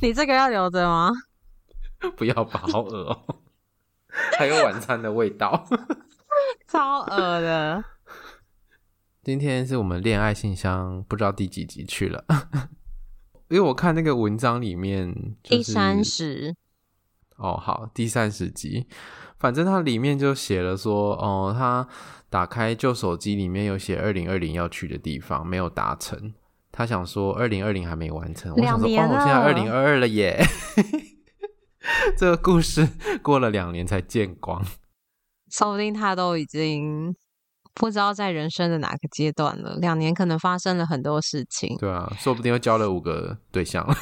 你这个要留着吗？不要吧，好恶哦、喔！还有晚餐的味道，超恶的。今天是我们恋爱信箱，不知道第几集去了。因为我看那个文章里面、就是，第三十。哦，好，第三十集。反正它里面就写了说，哦，他打开旧手机里面有写二零二零要去的地方，没有达成。他想说二零二零还没完成，我想说哦，我现在二零二二了耶！这个故事过了两年才见光，说不定他都已经 不知道在人生的哪个阶段了。两年可能发生了很多事情，对啊，说不定又交了五个对象 了。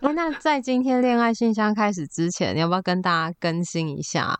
那在今天恋爱信箱开始之前，你要不要跟大家更新一下？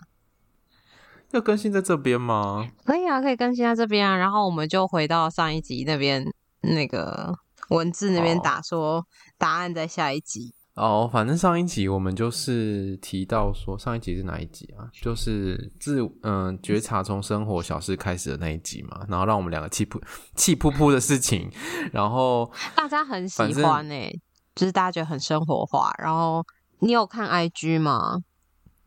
要更新在这边吗？可以啊，可以更新在这边啊。然后我们就回到上一集那边。那个文字那边打说答案在下一集哦，反正上一集我们就是提到说，上一集是哪一集啊？就是自嗯觉察从生活小事开始的那一集嘛，然后让我们两个气噗气噗噗的事情，然后 大家很喜欢诶、欸，就是大家觉得很生活化。然后你有看 IG 吗？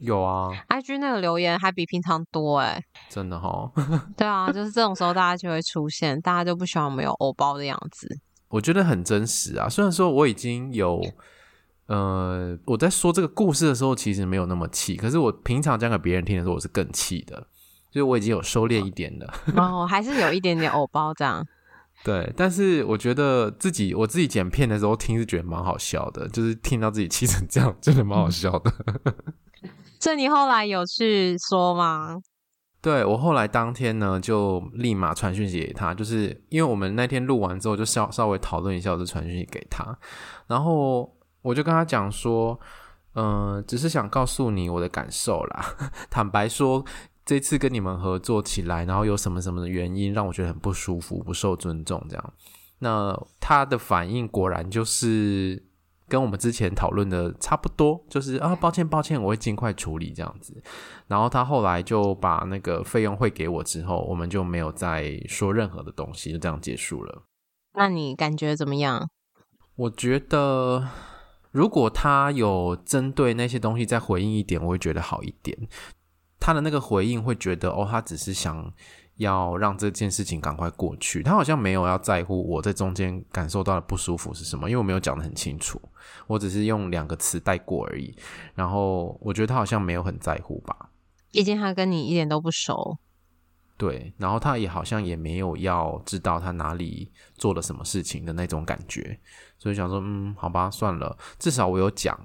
有啊，IG 那个留言还比平常多哎、欸，真的哦。对啊，就是这种时候大家就会出现，大家就不喜欢我们有偶包的样子。我觉得很真实啊，虽然说我已经有，呃，我在说这个故事的时候其实没有那么气，可是我平常讲给别人听的时候我是更气的，所以我已经有收敛一点了。哦，还是有一点点偶包这样。对，但是我觉得自己我自己剪片的时候听是觉得蛮好笑的，就是听到自己气成这样，真的蛮好笑的。这你后来有去说吗？对，我后来当天呢，就立马传讯息给他，就是因为我们那天录完之后，就稍稍微讨论一下，我就传讯息给他，然后我就跟他讲说，嗯、只是想告诉你我的感受啦。坦白说，这次跟你们合作起来，然后有什么什么的原因让我觉得很不舒服、不受尊重这样。那他的反应果然就是。跟我们之前讨论的差不多，就是啊，抱歉抱歉，我会尽快处理这样子。然后他后来就把那个费用汇给我之后，我们就没有再说任何的东西，就这样结束了。那你感觉怎么样？我觉得如果他有针对那些东西再回应一点，我会觉得好一点。他的那个回应会觉得哦，他只是想。要让这件事情赶快过去，他好像没有要在乎我在中间感受到的不舒服是什么，因为我没有讲得很清楚，我只是用两个词带过而已。然后我觉得他好像没有很在乎吧，毕竟他跟你一点都不熟。对，然后他也好像也没有要知道他哪里做了什么事情的那种感觉，所以想说，嗯，好吧，算了，至少我有讲。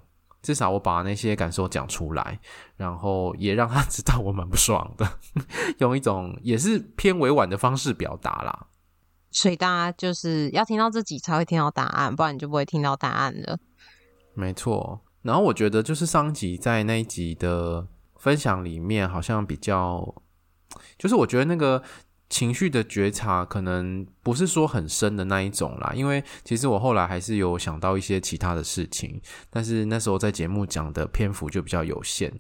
至少我把那些感受讲出来，然后也让他知道我蛮不爽的，用一种也是偏委婉的方式表达啦。所以大家就是要听到自己才会听到答案，不然你就不会听到答案了。没错。然后我觉得就是上集在那一集的分享里面，好像比较，就是我觉得那个。情绪的觉察可能不是说很深的那一种啦，因为其实我后来还是有想到一些其他的事情，但是那时候在节目讲的篇幅就比较有限。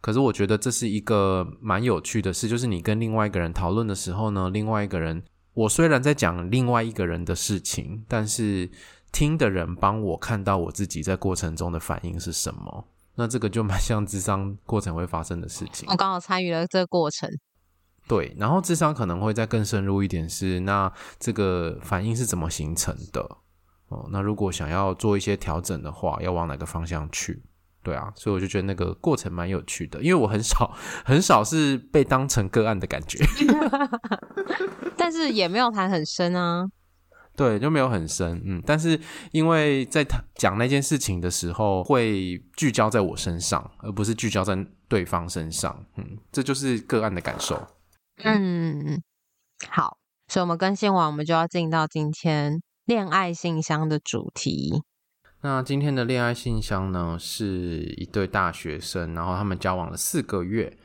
可是我觉得这是一个蛮有趣的事，就是你跟另外一个人讨论的时候呢，另外一个人，我虽然在讲另外一个人的事情，但是听的人帮我看到我自己在过程中的反应是什么，那这个就蛮像智商过程会发生的事情。我刚好参与了这个过程。对，然后智商可能会再更深入一点是，那这个反应是怎么形成的？哦，那如果想要做一些调整的话，要往哪个方向去？对啊，所以我就觉得那个过程蛮有趣的，因为我很少很少是被当成个案的感觉，但是也没有谈很深啊。对，就没有很深，嗯，但是因为在谈讲那件事情的时候，会聚焦在我身上，而不是聚焦在对方身上，嗯，这就是个案的感受。嗯，好，所以我们更新完，我们就要进到今天恋爱信箱的主题。那今天的恋爱信箱呢，是一对大学生，然后他们交往了四个月。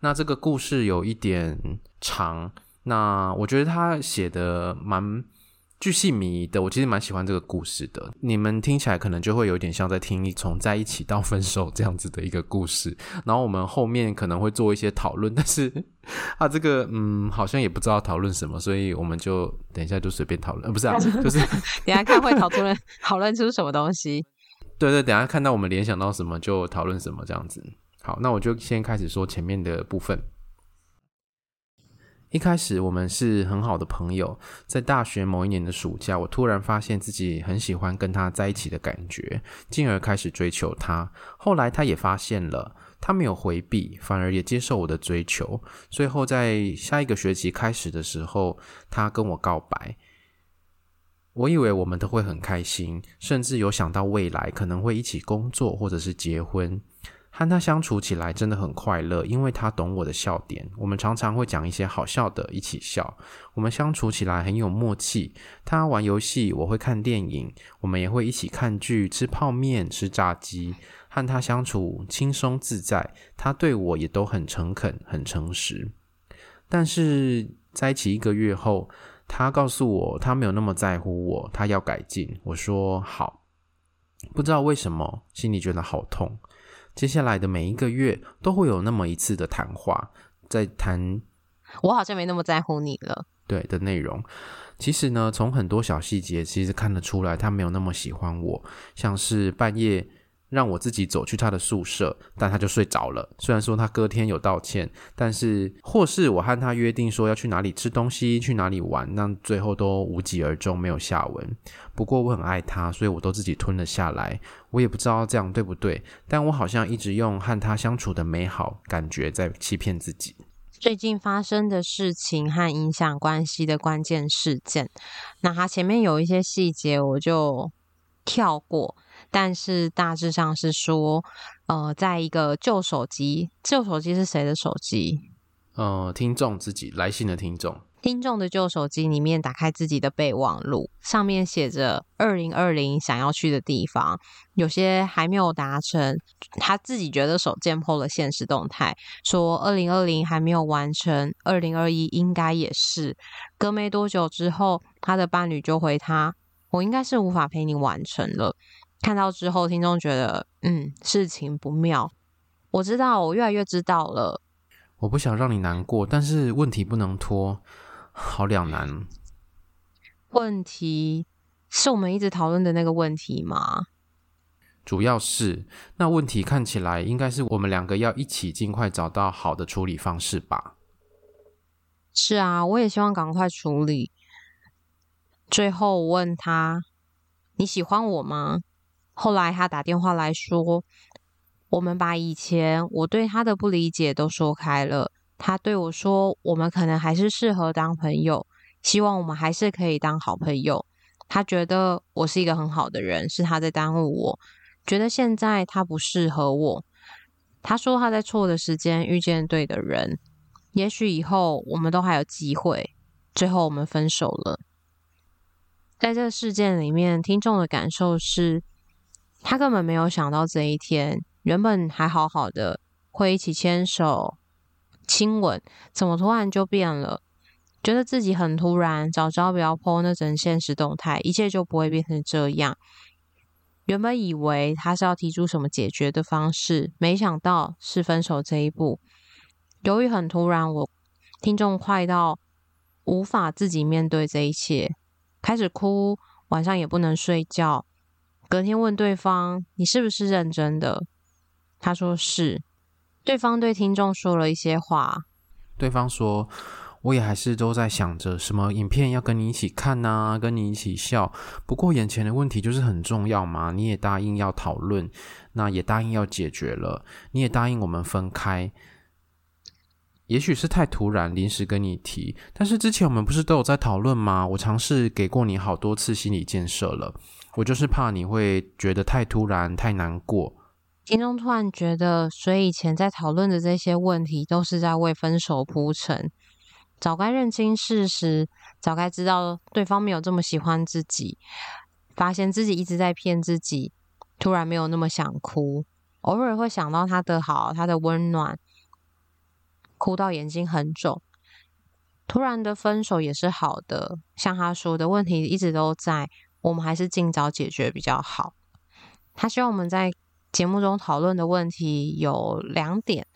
那这个故事有一点长，那我觉得他写的蛮巨细靡遗的，我其实蛮喜欢这个故事的。你们听起来可能就会有点像在听一从在一起到分手这样子的一个故事，然后我们后面可能会做一些讨论，但是啊，这个嗯，好像也不知道讨论什么，所以我们就等一下就随便讨论，不是啊，就是等下看会讨论讨论出什么东西。对对，等下看到我们联想到什么就讨论什么这样子。好，那我就先开始说前面的部分。一开始我们是很好的朋友，在大学某一年的暑假，我突然发现自己很喜欢跟他在一起的感觉，进而开始追求他。后来他也发现了，他没有回避，反而也接受我的追求。最后在下一个学期开始的时候，他跟我告白。我以为我们都会很开心，甚至有想到未来可能会一起工作或者是结婚。和他相处起来真的很快乐，因为他懂我的笑点。我们常常会讲一些好笑的，一起笑。我们相处起来很有默契。他玩游戏，我会看电影，我们也会一起看剧、吃泡面、吃炸鸡。和他相处轻松自在，他对我也都很诚恳、很诚实。但是在一起一个月后，他告诉我他没有那么在乎我，他要改进。我说好，不知道为什么心里觉得好痛。接下来的每一个月都会有那么一次的谈话，在谈我好像没那么在乎你了，对的内容。其实呢，从很多小细节其实看得出来，他没有那么喜欢我，像是半夜。让我自己走去他的宿舍，但他就睡着了。虽然说他隔天有道歉，但是或是我和他约定说要去哪里吃东西、去哪里玩，那最后都无疾而终，没有下文。不过我很爱他，所以我都自己吞了下来。我也不知道这样对不对，但我好像一直用和他相处的美好感觉在欺骗自己。最近发生的事情和影响关系的关键事件，那他前面有一些细节，我就跳过。但是大致上是说，呃，在一个旧手机，旧手机是谁的手机？呃，听众自己来信的听众，听众的旧手机里面打开自己的备忘录，上面写着二零二零想要去的地方，有些还没有达成，他自己觉得手贱 PO 了现实动态，说二零二零还没有完成，二零二一应该也是。隔没多久之后，他的伴侣就回他，我应该是无法陪你完成了。看到之后，听众觉得嗯，事情不妙。我知道，我越来越知道了。我不想让你难过，但是问题不能拖，好两难。问题是我们一直讨论的那个问题吗？主要是那问题看起来应该是我们两个要一起尽快找到好的处理方式吧。是啊，我也希望赶快处理。最后我问他：“你喜欢我吗？”后来他打电话来说，我们把以前我对他的不理解都说开了。他对我说，我们可能还是适合当朋友，希望我们还是可以当好朋友。他觉得我是一个很好的人，是他在耽误我，觉得现在他不适合我。他说他在错的时间遇见对的人，也许以后我们都还有机会。最后我们分手了。在这个事件里面，听众的感受是。他根本没有想到这一天，原本还好好的，会一起牵手、亲吻，怎么突然就变了？觉得自己很突然，早知道不要 po 那整现实动态，一切就不会变成这样。原本以为他是要提出什么解决的方式，没想到是分手这一步。由于很突然，我听众快到无法自己面对这一切，开始哭，晚上也不能睡觉。隔天问对方：“你是不是认真的？”他说：“是。”对方对听众说了一些话。对方说：“我也还是都在想着什么影片要跟你一起看呐，跟你一起笑。不过眼前的问题就是很重要嘛，你也答应要讨论，那也答应要解决了，你也答应我们分开。也许是太突然，临时跟你提，但是之前我们不是都有在讨论吗？我尝试给过你好多次心理建设了。”我就是怕你会觉得太突然、太难过。听众突然觉得，所以以前在讨论的这些问题都是在为分手铺陈。早该认清事实，早该知道对方没有这么喜欢自己，发现自己一直在骗自己，突然没有那么想哭，偶尔会想到他的好，他的温暖，哭到眼睛很肿。突然的分手也是好的，像他说的问题一直都在，我们还是尽早解决比较好。他希望我们在节目中讨论的问题有两点，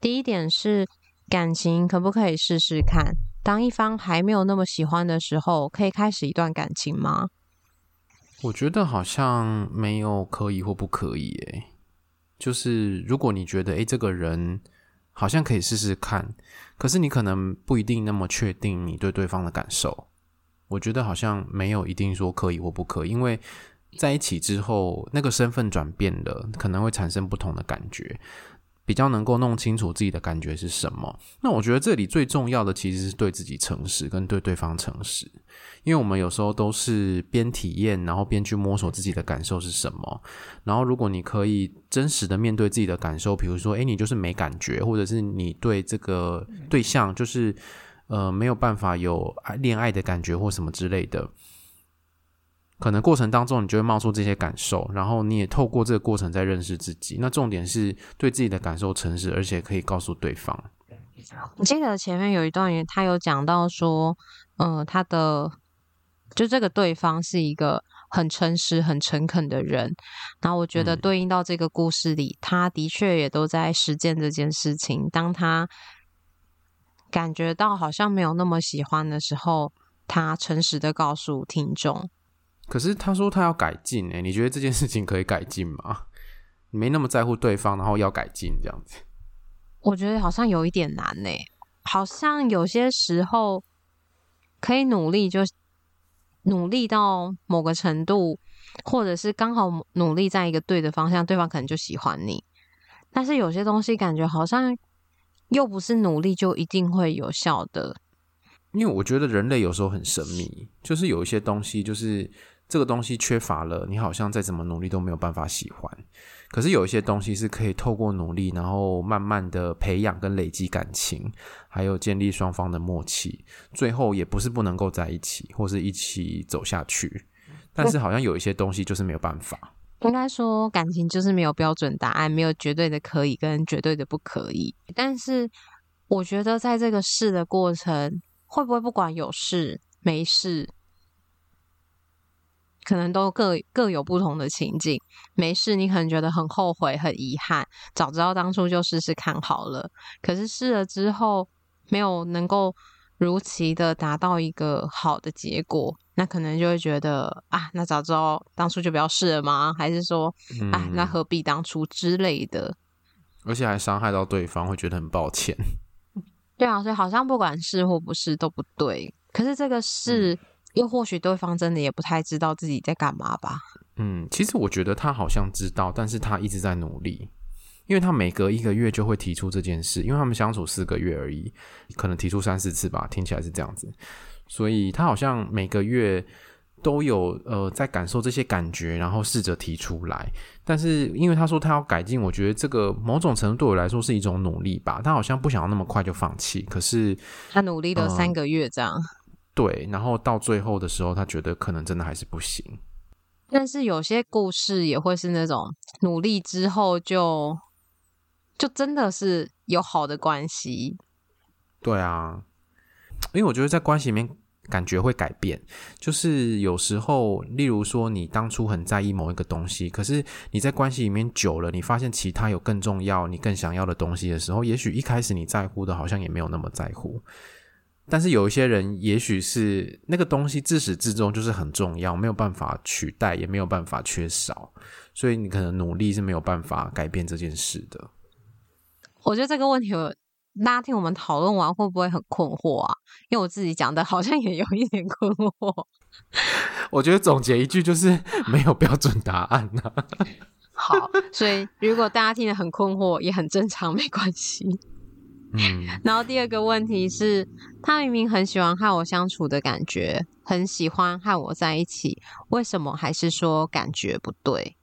第一点是感情可不可以试试看，当一方还没有那么喜欢的时候，可以开始一段感情吗？我觉得好像没有可以或不可以，诶，就是如果你觉得，诶，这个人。好像可以试试看，可是你可能不一定那么确定你对对方的感受。我觉得好像没有一定说可以或不可以，因为在一起之后，那个身份转变了，可能会产生不同的感觉。比较能够弄清楚自己的感觉是什么。那我觉得这里最重要的其实是对自己诚实，跟对对方诚实。因为我们有时候都是边体验，然后边去摸索自己的感受是什么。然后如果你可以真实的面对自己的感受，比如说，诶，你就是没感觉，或者是你对这个对象就是呃没有办法有恋爱的感觉或什么之类的。可能过程当中，你就会冒出这些感受，然后你也透过这个过程在认识自己。那重点是对自己的感受诚实，而且可以告诉对方。我记得前面有一段，他有讲到说，嗯、呃，他的就这个对方是一个很诚实、很诚恳的人。然后我觉得对应到这个故事里，嗯、他的确也都在实践这件事情。当他感觉到好像没有那么喜欢的时候，他诚实的告诉听众。可是他说他要改进诶，你觉得这件事情可以改进吗？你没那么在乎对方，然后要改进这样子？我觉得好像有一点难呢。好像有些时候可以努力，就努力到某个程度，或者是刚好努力在一个对的方向，对方可能就喜欢你。但是有些东西感觉好像又不是努力就一定会有效的。因为我觉得人类有时候很神秘，就是有一些东西就是。这个东西缺乏了，你好像再怎么努力都没有办法喜欢。可是有一些东西是可以透过努力，然后慢慢的培养跟累积感情，还有建立双方的默契，最后也不是不能够在一起，或是一起走下去。但是好像有一些东西就是没有办法。应该说感情就是没有标准答案，没有绝对的可以跟绝对的不可以。但是我觉得在这个试的过程，会不会不管有事没事？可能都各各有不同的情境。没事，你可能觉得很后悔、很遗憾，早知道当初就试试看好了。可是试了之后，没有能够如期的达到一个好的结果，那可能就会觉得啊，那早知道当初就不要试了吗？还是说，嗯、啊，那何必当初之类的？而且还伤害到对方，会觉得很抱歉。对啊，所以好像不管是或不是都不对。可是这个是。嗯又或许对方真的也不太知道自己在干嘛吧。嗯，其实我觉得他好像知道，但是他一直在努力，因为他每隔一个月就会提出这件事，因为他们相处四个月而已，可能提出三四次吧，听起来是这样子。所以他好像每个月都有呃在感受这些感觉，然后试着提出来。但是因为他说他要改进，我觉得这个某种程度对我来说是一种努力吧。他好像不想要那么快就放弃，可是他努力了三个月这样。呃对，然后到最后的时候，他觉得可能真的还是不行。但是有些故事也会是那种努力之后就就真的是有好的关系。对啊，因为我觉得在关系里面感觉会改变，就是有时候，例如说你当初很在意某一个东西，可是你在关系里面久了，你发现其他有更重要、你更想要的东西的时候，也许一开始你在乎的，好像也没有那么在乎。但是有一些人，也许是那个东西自始至终就是很重要，没有办法取代，也没有办法缺少，所以你可能努力是没有办法改变这件事的。我觉得这个问题，大家听我们讨论完会不会很困惑啊？因为我自己讲的好像也有一点困惑。我觉得总结一句就是 没有标准答案啊。好，所以如果大家听得很困惑，也很正常，没关系。嗯，然后第二个问题是，他明明很喜欢和我相处的感觉，很喜欢和我在一起，为什么还是说感觉不对？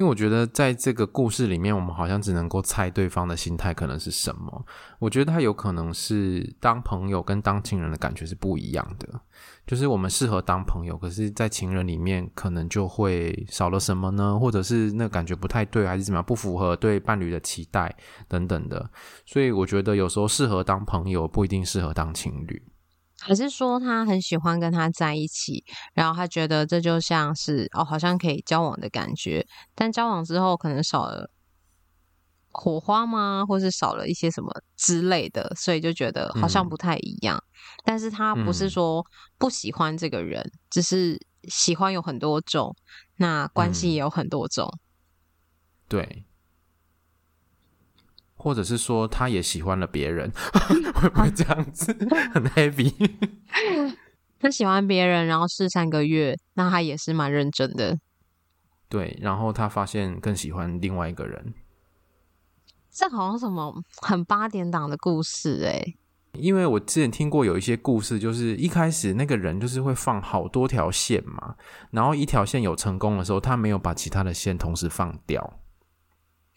因为我觉得在这个故事里面，我们好像只能够猜对方的心态可能是什么。我觉得他有可能是当朋友跟当情人的感觉是不一样的，就是我们适合当朋友，可是，在情人里面可能就会少了什么呢？或者是那感觉不太对，还是怎么样，不符合对伴侣的期待等等的。所以我觉得有时候适合当朋友，不一定适合当情侣。还是说他很喜欢跟他在一起，然后他觉得这就像是哦，好像可以交往的感觉，但交往之后可能少了火花吗？或是少了一些什么之类的，所以就觉得好像不太一样。嗯、但是他不是说不喜欢这个人，嗯、只是喜欢有很多种，那关系也有很多种。嗯、对。或者是说，他也喜欢了别人，会不会这样子 很 heavy？他喜欢别人，然后试三个月，那他也是蛮认真的。对，然后他发现更喜欢另外一个人。这好像什么很八点档的故事哎、欸。因为我之前听过有一些故事，就是一开始那个人就是会放好多条线嘛，然后一条线有成功的时候，他没有把其他的线同时放掉。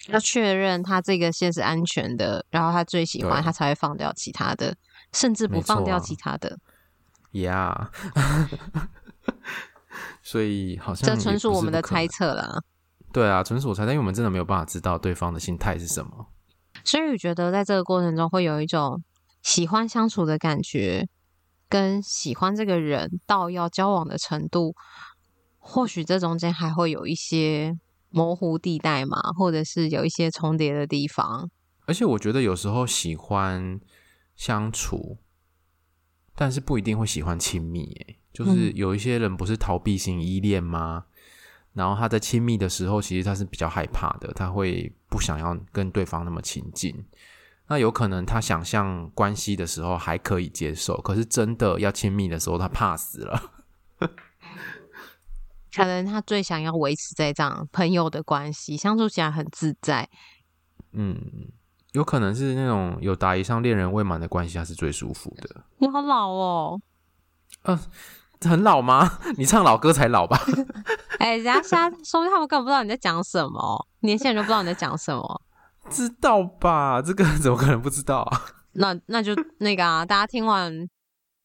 要确认他这个线是安全的，然后他最喜欢，他才会放掉其他的，甚至不放掉其他的。呀，Yeah. 所以好像这纯属我们的猜测啦。对啊，纯属我猜测，因为我们真的没有办法知道对方的心态是什么。所以我觉得在这个过程中会有一种喜欢相处的感觉，跟喜欢这个人到要交往的程度，或许这中间还会有一些。模糊地带嘛，或者是有一些重叠的地方。而且我觉得有时候喜欢相处，但是不一定会喜欢亲密。诶，就是有一些人不是逃避型依恋吗？嗯、然后他在亲密的时候，其实他是比较害怕的，他会不想要跟对方那么亲近。那有可能他想象关系的时候还可以接受，可是真的要亲密的时候，他怕死了。可能他最想要维持在这样朋友的关系，相处起来很自在。嗯，有可能是那种有达以上恋人未满的关系，他是最舒服的。你好老哦，嗯、呃，很老吗？你唱老歌才老吧？哎、欸，人家瞎说，他们根本不知道你在讲什么，年轻人都不知道你在讲什么。知道吧？这个怎么可能不知道啊？那那就那个啊，大家听完。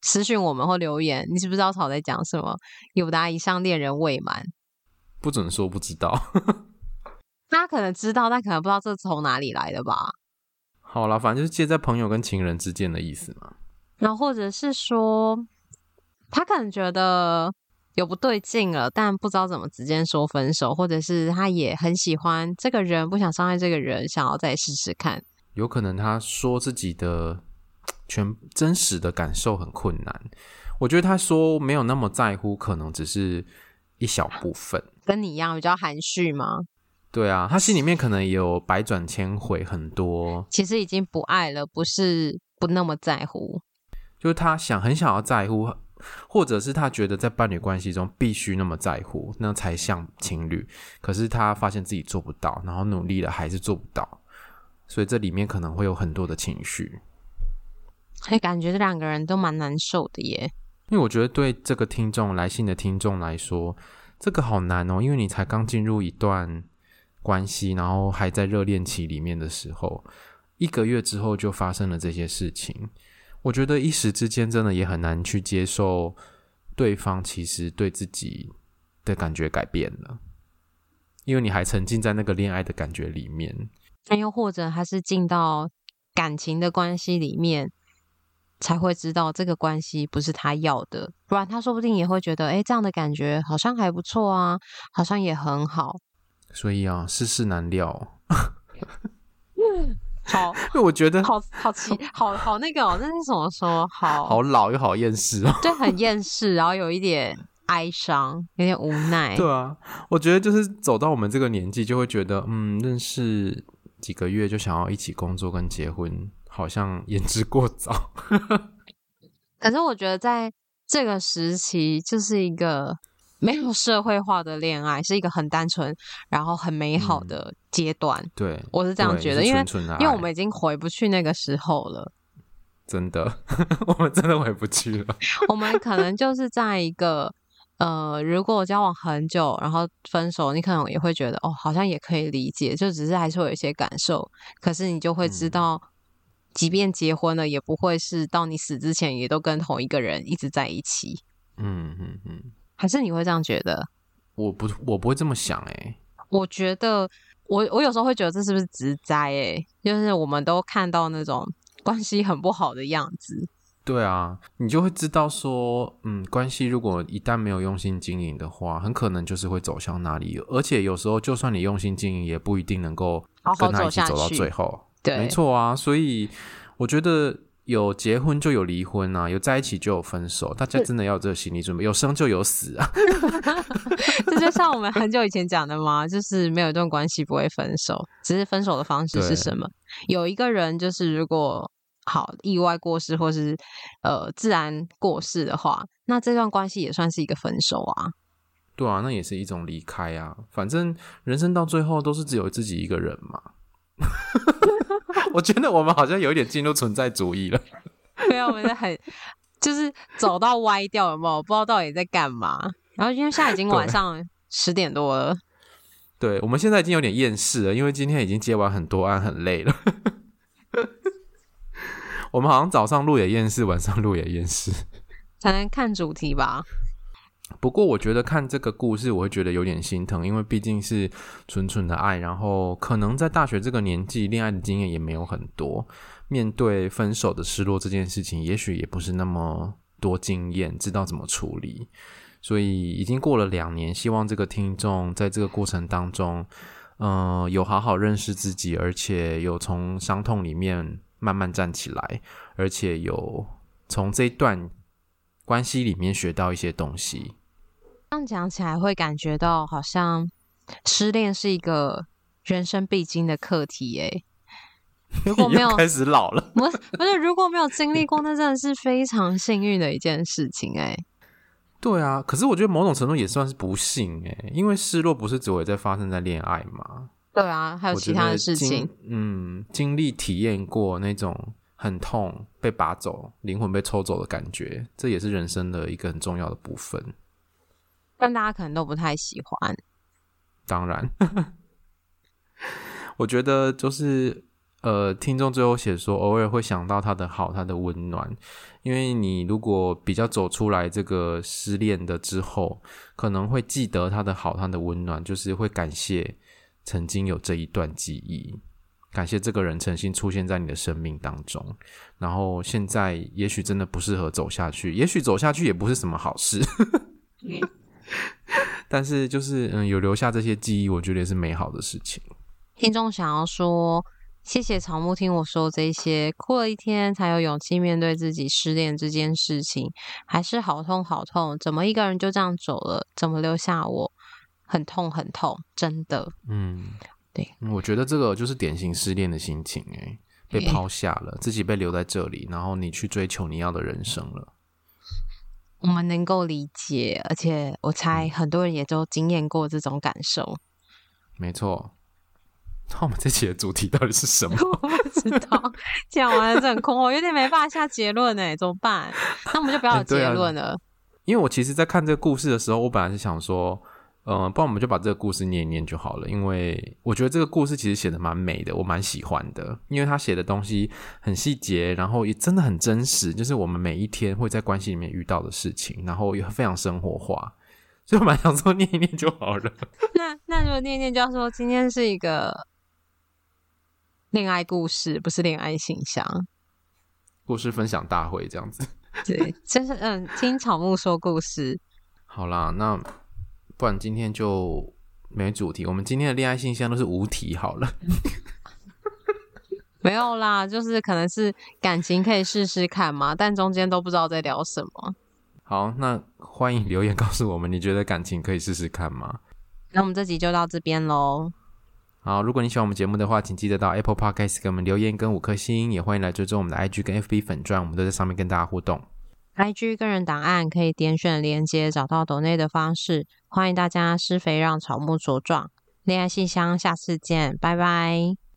私讯我们或留言，你知不知道草在讲什么？有答以上恋人未满，不准说不知道。大家可能知道，但可能不知道这从哪里来的吧。好了，反正就是介在朋友跟情人之间的意思嘛。然后或者是说，他可能觉得有不对劲了，但不知道怎么直接说分手，或者是他也很喜欢这个人，不想伤害这个人，想要再试试看。有可能他说自己的。全真实的感受很困难，我觉得他说没有那么在乎，可能只是一小部分。跟你一样比较含蓄吗？对啊，他心里面可能有百转千回很多。其实已经不爱了，不是不那么在乎，就是他想很想要在乎，或者是他觉得在伴侣关系中必须那么在乎，那才像情侣。可是他发现自己做不到，然后努力了还是做不到，所以这里面可能会有很多的情绪。哎，感觉这两个人都蛮难受的耶。因为我觉得对这个听众来信的听众来说，这个好难哦。因为你才刚进入一段关系，然后还在热恋期里面的时候，一个月之后就发生了这些事情。我觉得一时之间真的也很难去接受对方其实对自己的感觉改变了，因为你还沉浸在那个恋爱的感觉里面。那又或者他是进到感情的关系里面。才会知道这个关系不是他要的，不然他说不定也会觉得，哎，这样的感觉好像还不错啊，好像也很好。所以啊，世事难料。好，因为我觉得好好奇，好好那个哦，那是怎么说？好好老又好厌世哦，对，很厌世，然后有一点哀伤，有点无奈。对啊，我觉得就是走到我们这个年纪，就会觉得，嗯，认识几个月就想要一起工作跟结婚。好像言之过早，可是我觉得在这个时期，就是一个没有社会化的恋爱，是一个很单纯，然后很美好的阶段。嗯、对，我是这样觉得，因为因为我们已经回不去那个时候了。真的，我们真的回不去了。我们可能就是在一个呃，如果交往很久，然后分手，你可能也会觉得哦，好像也可以理解，就只是还是会有一些感受。可是你就会知道，嗯、即便结婚了，也不会是到你死之前也都跟同一个人一直在一起。嗯嗯嗯，还是你会这样觉得？我不，我不会这么想哎、欸。我觉得，我我有时候会觉得这是不是直灾哎？就是我们都看到那种 关系很不好的样子。对啊，你就会知道说，嗯，关系如果一旦没有用心经营的话，很可能就是会走向那里。而且有时候，就算你用心经营，也不一定能够跟他一起走到最后。好好对，没错啊。所以我觉得有结婚就有离婚啊，有在一起就有分手。大家真的要有这个心理准备，有生就有死啊。这就像我们很久以前讲的嘛，就是没有一段关系不会分手，只是分手的方式是什么？有一个人就是如果。好，意外过世或是呃自然过世的话，那这段关系也算是一个分手啊。对啊，那也是一种离开啊。反正人生到最后都是只有自己一个人嘛。我觉得我们好像有一点进入存在主义了。没有，我们在很就是走到歪掉，有没有？不知道到底在干嘛。然后因为现在已经晚上十点多了，对，对，我们现在已经有点厌世了，因为今天已经接完很多案，很累了。我们好像早上录也厌世，晚上录也厌世，才能看主题吧。不过我觉得看这个故事，我会觉得有点心疼，因为毕竟是纯纯的爱，然后可能在大学这个年纪，恋爱的经验也没有很多，面对分手的失落这件事情，也许也不是那么多经验，知道怎么处理。所以已经过了两年，希望这个听众在这个过程当中，嗯、有好好认识自己，而且有从伤痛里面。慢慢站起来，而且有从这一段关系里面学到一些东西。这样讲起来，会感觉到好像失恋是一个人生必经的课题。哎，如果没有开始老了，不是不是，如果没有经历过，那真的是非常幸运的一件事情。哎，对啊，可是我觉得某种程度也算是不幸。哎，因为失落不是只会在发生在恋爱嘛？对啊，还有其他的事情。嗯，经历体验过那种很痛、被拔走、灵魂被抽走的感觉，这也是人生的一个很重要的部分。但大家可能都不太喜欢。当然，我觉得就是呃，听众最后写说，偶尔会想到他的好，他的温暖。因为你如果比较走出来这个失恋的之后，可能会记得他的好，他的温暖，就是会感谢。曾经有这一段记忆，感谢这个人曾经出现在你的生命当中，然后现在也许真的不适合走下去，也许走下去也不是什么好事，但是就是嗯，有留下这些记忆，我觉得也是美好的事情。听众想要说，谢谢草木听我说这些，哭了一天才有勇气面对自己失恋这件事情，还是好痛好痛，怎么一个人就这样走了？怎么留下我？很痛，很痛，真的。嗯，对，我觉得这个就是典型失恋的心情，哎，被抛下了，欸，自己被留在这里，然后你去追求你要的人生了。我们能够理解，而且我猜很多人也都经验过这种感受。嗯，没错。那我们这期的主题到底是什么？我不知道，讲完了这很空，我有点没办法下结论哎，怎么办？那我们就不要有结论了，欸啊。因为我其实，在看这个故事的时候，我本来是想说。嗯，不然我们就把这个故事念一念就好了，因为我觉得这个故事其实写的蛮美的，我蛮喜欢的，因为他写的东西很细节，然后也真的很真实，就是我们每一天会在关系里面遇到的事情，然后也非常生活化，所以我蛮想说念一念就好了。那那如果念一念就要说今天是一个恋爱故事，不是恋爱信箱，故事分享大会这样子。对，就是嗯，听草木说故事。好啦，那。不然今天就没主题。我们今天的恋爱信箱都是无题好了。没有啦，就是可能是感情可以试试看嘛，但中间都不知道在聊什么。好，那欢迎留言告诉我们，你觉得感情可以试试看吗？那我们这集就到这边喽。好，如果你喜欢我们节目的话，请记得到 Apple Podcast 给我们留言跟五颗星，也欢迎来追踪我们的 IG 跟 FB 粉专，我们都在上面跟大家互动。IG 个人档案可以点选连接找到抖内的方式，欢迎大家施肥让草木茁壮。恋爱信箱，下次见，拜拜。